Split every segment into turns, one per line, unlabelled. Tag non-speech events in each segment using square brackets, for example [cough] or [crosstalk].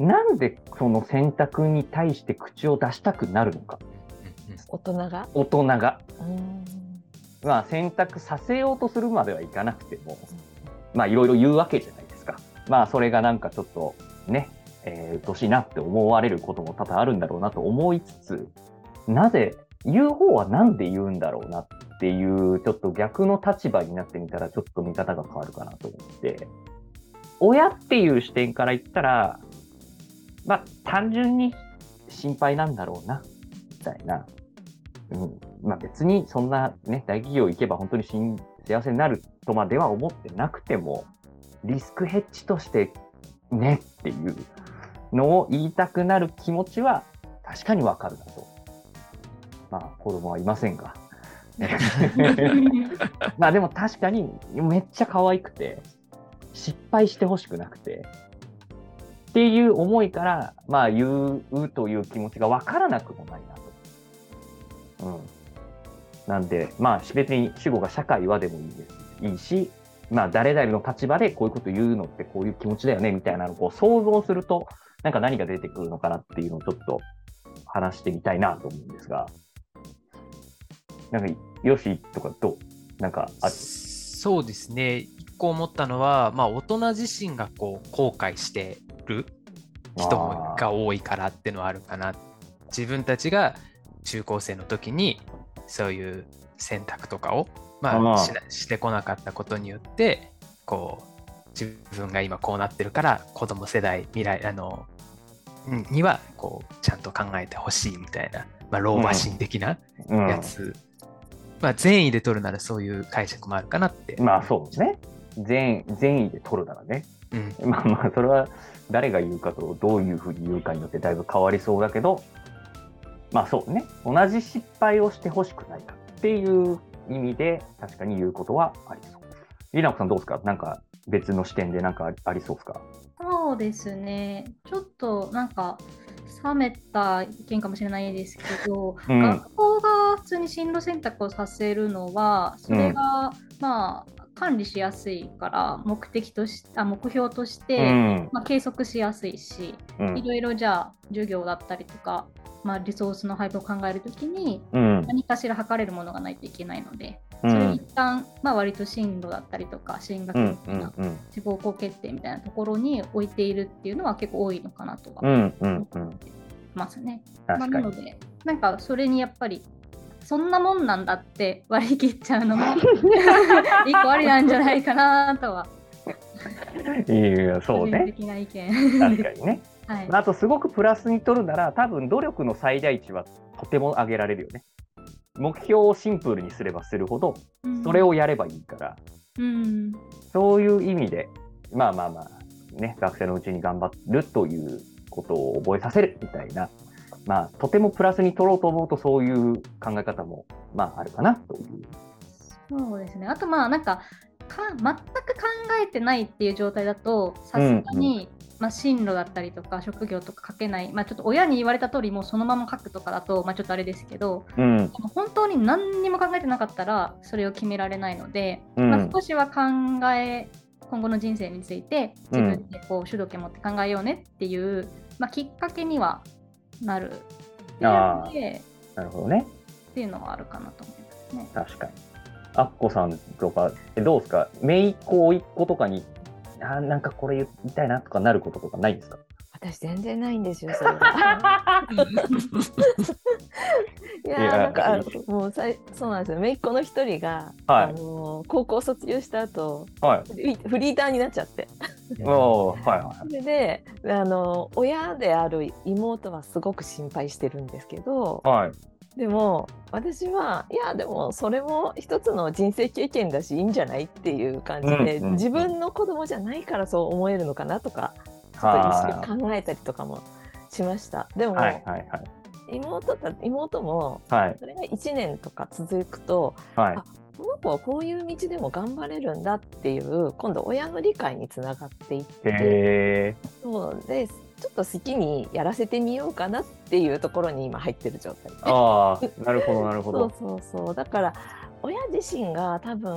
なんでその選択に対して口を出したくなるのか？
大人が？
大人が、
うん。
まあ、選択させようとするまではいかなくてもまあいろいろ言うわけじゃないですか。まあそれがなんかちょっとねえー、うっとうしいなって思われることも多々あるんだろうなと思いつつなぜ言う方はなんで言うんだろうなっていうちょっと逆の立場になってみたらちょっと見方が変わるかなと思って。親っていう視点から言ったらまあ単純に心配なんだろうなみたいな、うんまあ、別にそんなね大企業行けば本当に幸せになるとまでは思ってなくてもリスクヘッジとしてねっていうのを言いたくなる気持ちは確かにわかるなと。まあ子供はいませんが。[laughs] まあでも確かにめっちゃ可愛くて失敗してほしくなくてっていう思いからまあ言うという気持ちがわからなくもないなと。うん。なんでまあ別に主語が社会はでもいいですいいしまあ誰々の立場でこういうこと言うのってこういう気持ちだよねみたいなのをこう想像するとなんか何が出てくるのかなっていうのをちょっと話してみたいなと思うんですが、なんか、よしとかどう？なんかあ
そうですね。一個思ったのは、まあ、大人自身がこう後悔してる人もが多いからっていうのはあるかな。自分たちが中高生の時にそういう選択とかを、まあ、
あ
しなしてこなかったことによってこう自分が今こうなってるから子供世代未来あのんにはこうちゃんと考えてほしいみたいな、まあ、老婆心的な
うん
やつ、まあ、善意で取るならそういう解釈もあるかなって。
まあそうですね。善善意で取るならね。
うん
まあまあ、それは誰が言うかとどういうふうに言うかによってだいぶ変わりそうだけど、まあそうね。同じ失敗をしてほしくないかっていう意味で確かに言うことはありそう。りなこさんどうですか？なんか別の視点でなんかありそうですか？
そうですね。ちょっとなんか冷めた意見かもしれないですけど、
うん
学校が普通に進路選択をさせるのは、それが、まあ管理しやすいから目的としあ目標として、
うん。
まあ、計測しやすいし、
うん
いろいろじゃあ授業だったりとか、まあ、リソースの配分を考えるときに
うん。
何かしら測れるものがないといけないので、
うん
それ一旦、まあ、割と進路だったりとか進学
うん
みたいな、
うん
志望校決定みたいなところに置いているっていうのは結構多いのかなとは思。ってますね。まあ。なのでなんかそれにやっぱりそんなもんなんだって [laughs] 割り切っちゃうのも [laughs] 一個ありなんじゃないかなとは。
いや、そうね。
的な意見。
確かにね。
はい。
あとすごくプラスに取るなら多分努力の最大値はとても上げられるよね。目標をシンプルにすればするほど
うん
それをやればいいから、
うん
そういう意味でまあまあまあね学生のうちに頑張るということを覚えさせるみたいなまあとてもプラスに取ろうと思うとそういう考え方もまああるかなという。
そうですね。あとまあなんかか全く考えてないっていう状態だとさすがに、まあ、進路だったりとか職業とか書けない、まあ、ちょっと親に言われた通りもうそのまま書くとかだと、まあ、ちょっとあれですけど
うん
でも本当に何にも考えてなかったらそれを決められないので、
うん
まあ、少しは考え今後の人生について自分でこう主導権持って考えようねっていう、まあ、きっかけにはなるっていうので
なるほどね
っていうのはあるかなと思いますね。
確かに。アッコさんとかえどうですか？姪っ子甥っ子とかにあーなんかこれ言いたいなとかなることとかないですか？
私全然ないんですよそれが [laughs] いやなんかもうさいそうなんですよ姪っ子の一人が、
はい
あのー高校卒業した後
はい。
フリーターになっちゃって
おーはいは
それであの親である妹はすごく心配してるんですけど
い。はい。
でも私はいやでもそれも一つの人生経験だしいいんじゃないっていう感じで、
うんうん
自分の子供じゃないからそう思えるのかなとかちょっと
は
一緒に考えたりとかもしました。でも、
いはいはいはい。
妹た妹も
はい
それが1年とか続くと
はい
あ。この子はこういう道でも頑張れるんだっていう今度親の理解につながっていって
へ
そうでちょっと好きにやらせてみようかなっていうところに今入ってる状態
ー。ああ、なるほどなるほ
そう
ど。[laughs]
そうそうだから親自身が多分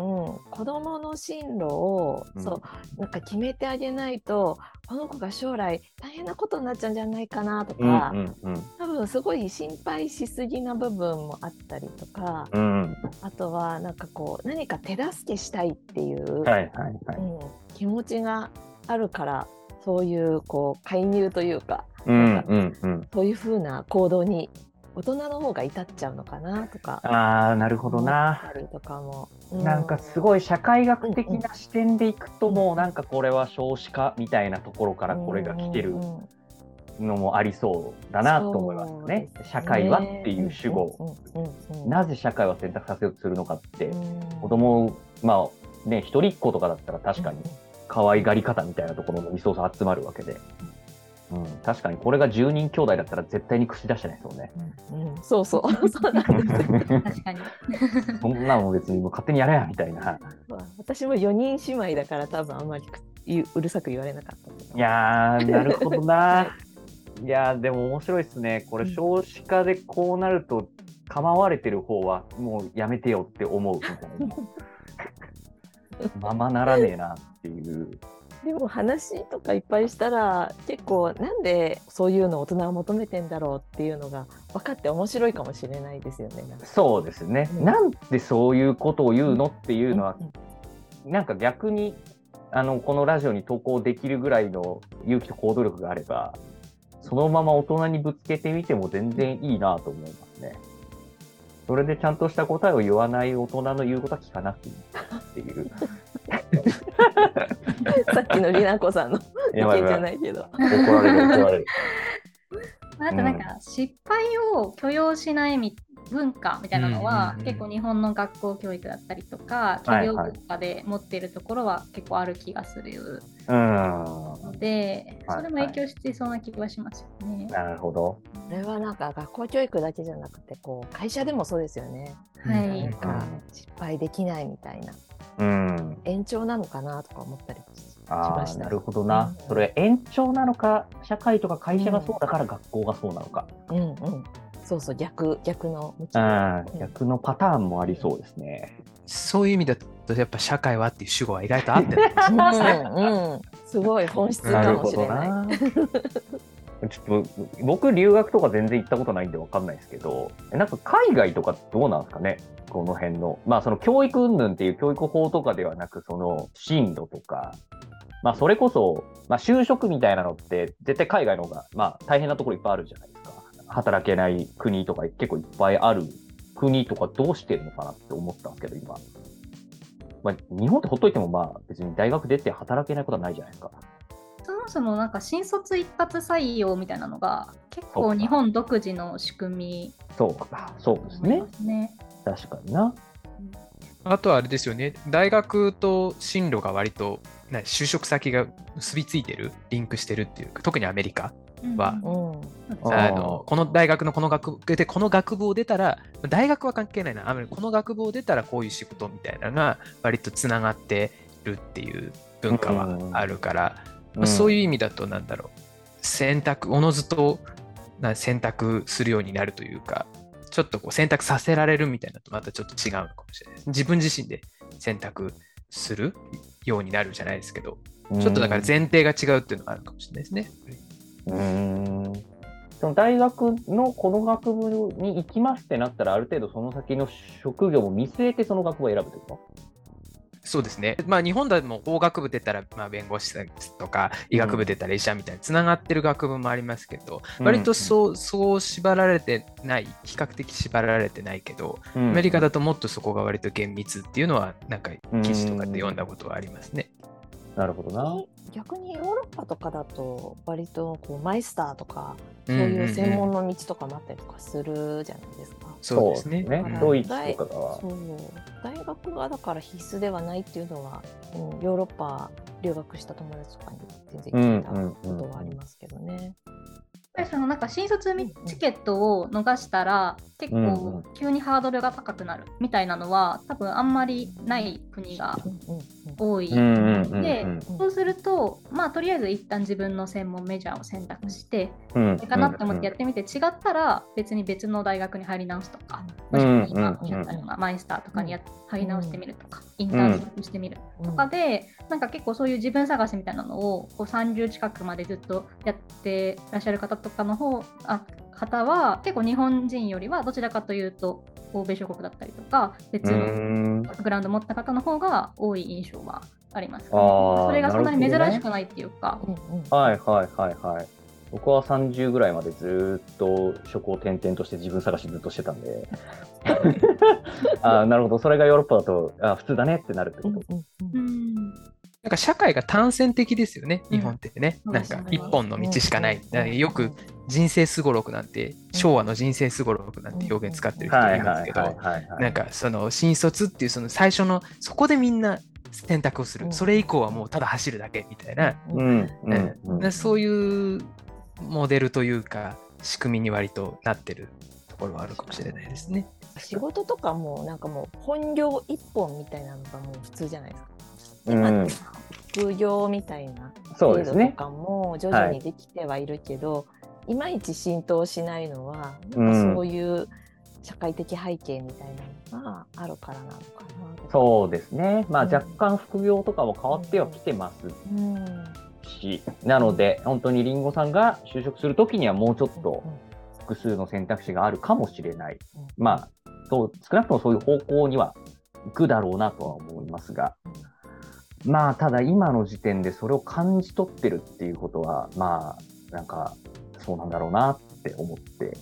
子供の進路を、
うん
そうなんか決めてあげないとこの子が将来大変なことになっちゃうんじゃないかなとか、
うんうん
多分すごい心配しすぎな部分もあったりとか、
うんうん
あとはなんかこう何か手助けしたいっていう、
はいはいはい。
うん、気持ちがあるからそういうこう介入というか
うんうんうん。
そういうふうな行動に大人の方が至っちゃうのかなとか。
ああ、なるほどな。
とかも、
なんかす
い
ごい社会学的な視点でいくともうなんかこれは少子化みたいなところからこれが来てるのもありそうだなと思いますね。社会はっていう主語。なぜ社会は選択させようとするのかって子供をまあね一人っ子とかだったら確かに可愛がり方みたいなところのリソース集まるわけで。うん、確かにこれが10人兄弟だったら絶対に口出してないですもんね。
うんうんそうそう [laughs] そうなんですよ
確かに。
そんなの別にもう勝手にやれやみたいな。
私も4人姉妹だから多分あんまりううるさく言われなかった
いやー、なるほどな。いやー、でも面白いですね。これ少子化でこうなると構われてる方はもうやめてよって思うみたいな。[laughs] ままならねえなっていう。
でも話とかいっぱいしたら結構なんでそういうのを大人は求めてんだろうっていうのが分かって面白いかもしれないですよね。
そうですね。
うん
なんでそういうことを言うのっていうのは
う、ん
なんか逆にあのこのラジオに投稿できるぐらいの勇気と行動力があれば、そのまま大人にぶつけてみても全然いいなと思いますね。それでちゃんとした答えを言わない大人の言うことは聞かなくていいっていう。[laughs] [laughs]
さっきのりなこさんの意見じゃないけど。
怒られる怒られる。[laughs]
あとなんか失敗を許容しないみ文化みたいなのは、結構日本の学校教育だったりとか
はい
企業文化で持っているところは結構ある気がする
うん。
ので、
はい
それも影響してそうな気がしますよね。
なるほど。
これはなんか学校教育だけじゃなくてこう会社でもそうですよね。
はい
なんか失敗できないみたいな
うん。
延長なのかなとか思ったりしました。
なるほどな。それ延長なのか、社会とか会社がそうだから学校がそうなのか。
うんうん。そうそう逆逆の。
逆のパターンもありそうですね。
そういう意味だとやっぱ社会はっていう主語は意外と合ってるね。
うんうん。すごい本質かもしれない。
な。ちょっと僕、留学とか全然行ったことないんで分かんないですけど、なんか海外とかどうなんですかね、この辺の。まあ、その教育云々っていう教育法とかではなく、その進路とか、まあ、それこそ、まあ、就職みたいなのって、絶対海外の方が、まあ、大変なところいっぱいあるじゃないですか。働けない国とか結構いっぱいある国とかどうしてるのかなって思ったんですけど、今。まあ、日本ってほっといても、まあ、別に大学出て働けないことはないじゃないですか。
そもそもなんか新卒一発採用みたいなのが結構日本独自の仕組み
そうか、そうですね。
ね。
確かにな。
あとはあれですよね、大学と進路が割とな就職先が結びついてる、リンクしてるっていうか、特にアメリカは。
うん
うん。
あ
のこの大学のこの学部でこの学部を出たら大学は関係ないな。あこの学部を出たらこういう仕事みたいなのが割とつながってるっていう文化はあるから、まあそういう意味だとなんだろう。選択おのずとな選択するようになるというかちょっとこう選択させられるみたいなのとまたちょっと違うのかもしれない。です自分自身で選択するようになるじゃないですけど
うん。
ちょっとだから前提が違うっていうのがあるかもしれないですね。
うーん。その大学のこの学部に行きますってなったら、ある程度その先の職業も見据えてその学部を選ぶってこ
そうですね。まあ日本でも法学部出たらまあ弁護士とか医学部出たら医者みたいなつながってる学部もありますけど、
うん
割とそうそう縛られてない比較的縛られてないけど、
と、
アメリカだともっとそこが割と厳密っていうのはなんか記事とかで読んだことはありますね。
なるほどな。
逆にヨーロッパとかだと割とこうマイスターとかそういう専門の道とかもあったりとかするじゃないですか。
そうですね。
ドイツとかが
そう大学がだから必須ではないっていうのは、うん、ヨーロッパ留学した友達とかに全然聞いたことはありますけどね。
やっぱりそのなんか新卒みチケットを逃したら結構
ん
急にハードルが高くなるみたいなのは多分あんまりない国が多い。でそうすると、まあ、とりあえず一旦自分の専門メジャーを選択して、
うん。
いいかなと思ってやってみて、違ったら別に別の大学に入り直すとか、マイスターとかにや入り直してみるとか、インターンシップしてみるとかで、なんか結構そういう自分探しみたいなのをこう30近くまでずっとやってらっしゃる方とかの方あ方は結構日本人よりはどちらかというと欧米諸国だったりとか別
う
の
ん
バックグラウンドを持った方の方が多い印象はあります、
あー
それがそんなに珍しくないっていうか、
うんうん
はいはいはいはい。僕は30ぐらいまでずっと職を転々として自分探しずっとしてたんで。[laughs] あーなるほど。それがヨーロッパだとあ普通だねってなるって
うん
こと。
うん
うん
なんか社会が単線的ですよね、
うん。
日本ってね。
そう
なんか一本の道しかない。
うん
よく人生すごろくなんて、昭和の人生すごろくなんて表現使ってる人
はいいはい
ますけど。なんかその新卒っていうその最初のそこでみんな選択をする、
うん。
それ以降はもうただ走るだけみたいな、
うん。
そういうモデルというか仕組みに割となってるところはあるかもしれないですね。
仕事とかもなんかもう本業一本みたいなのがもう普通じゃないですか。
うん
副業みたいな制度と。かも徐々にできてはいるけど、い、まいち浸透しないのは
うん
なんかそういう社会的背景みたいなのがあるからなのかな。
そうですね。まあ
うん
若干副業とかも変わってはきてます
うん
し、なので本当にりんごさんが就職するときにはもうちょっと複数の選択肢があるかもしれない。まあ、そう少なくともそういう方向には行くだろうなとは思いますが、まあ、ただ今の時点でそれを感じ取ってるっていうことは、まあ、なんか、そうなんだろうなって思って。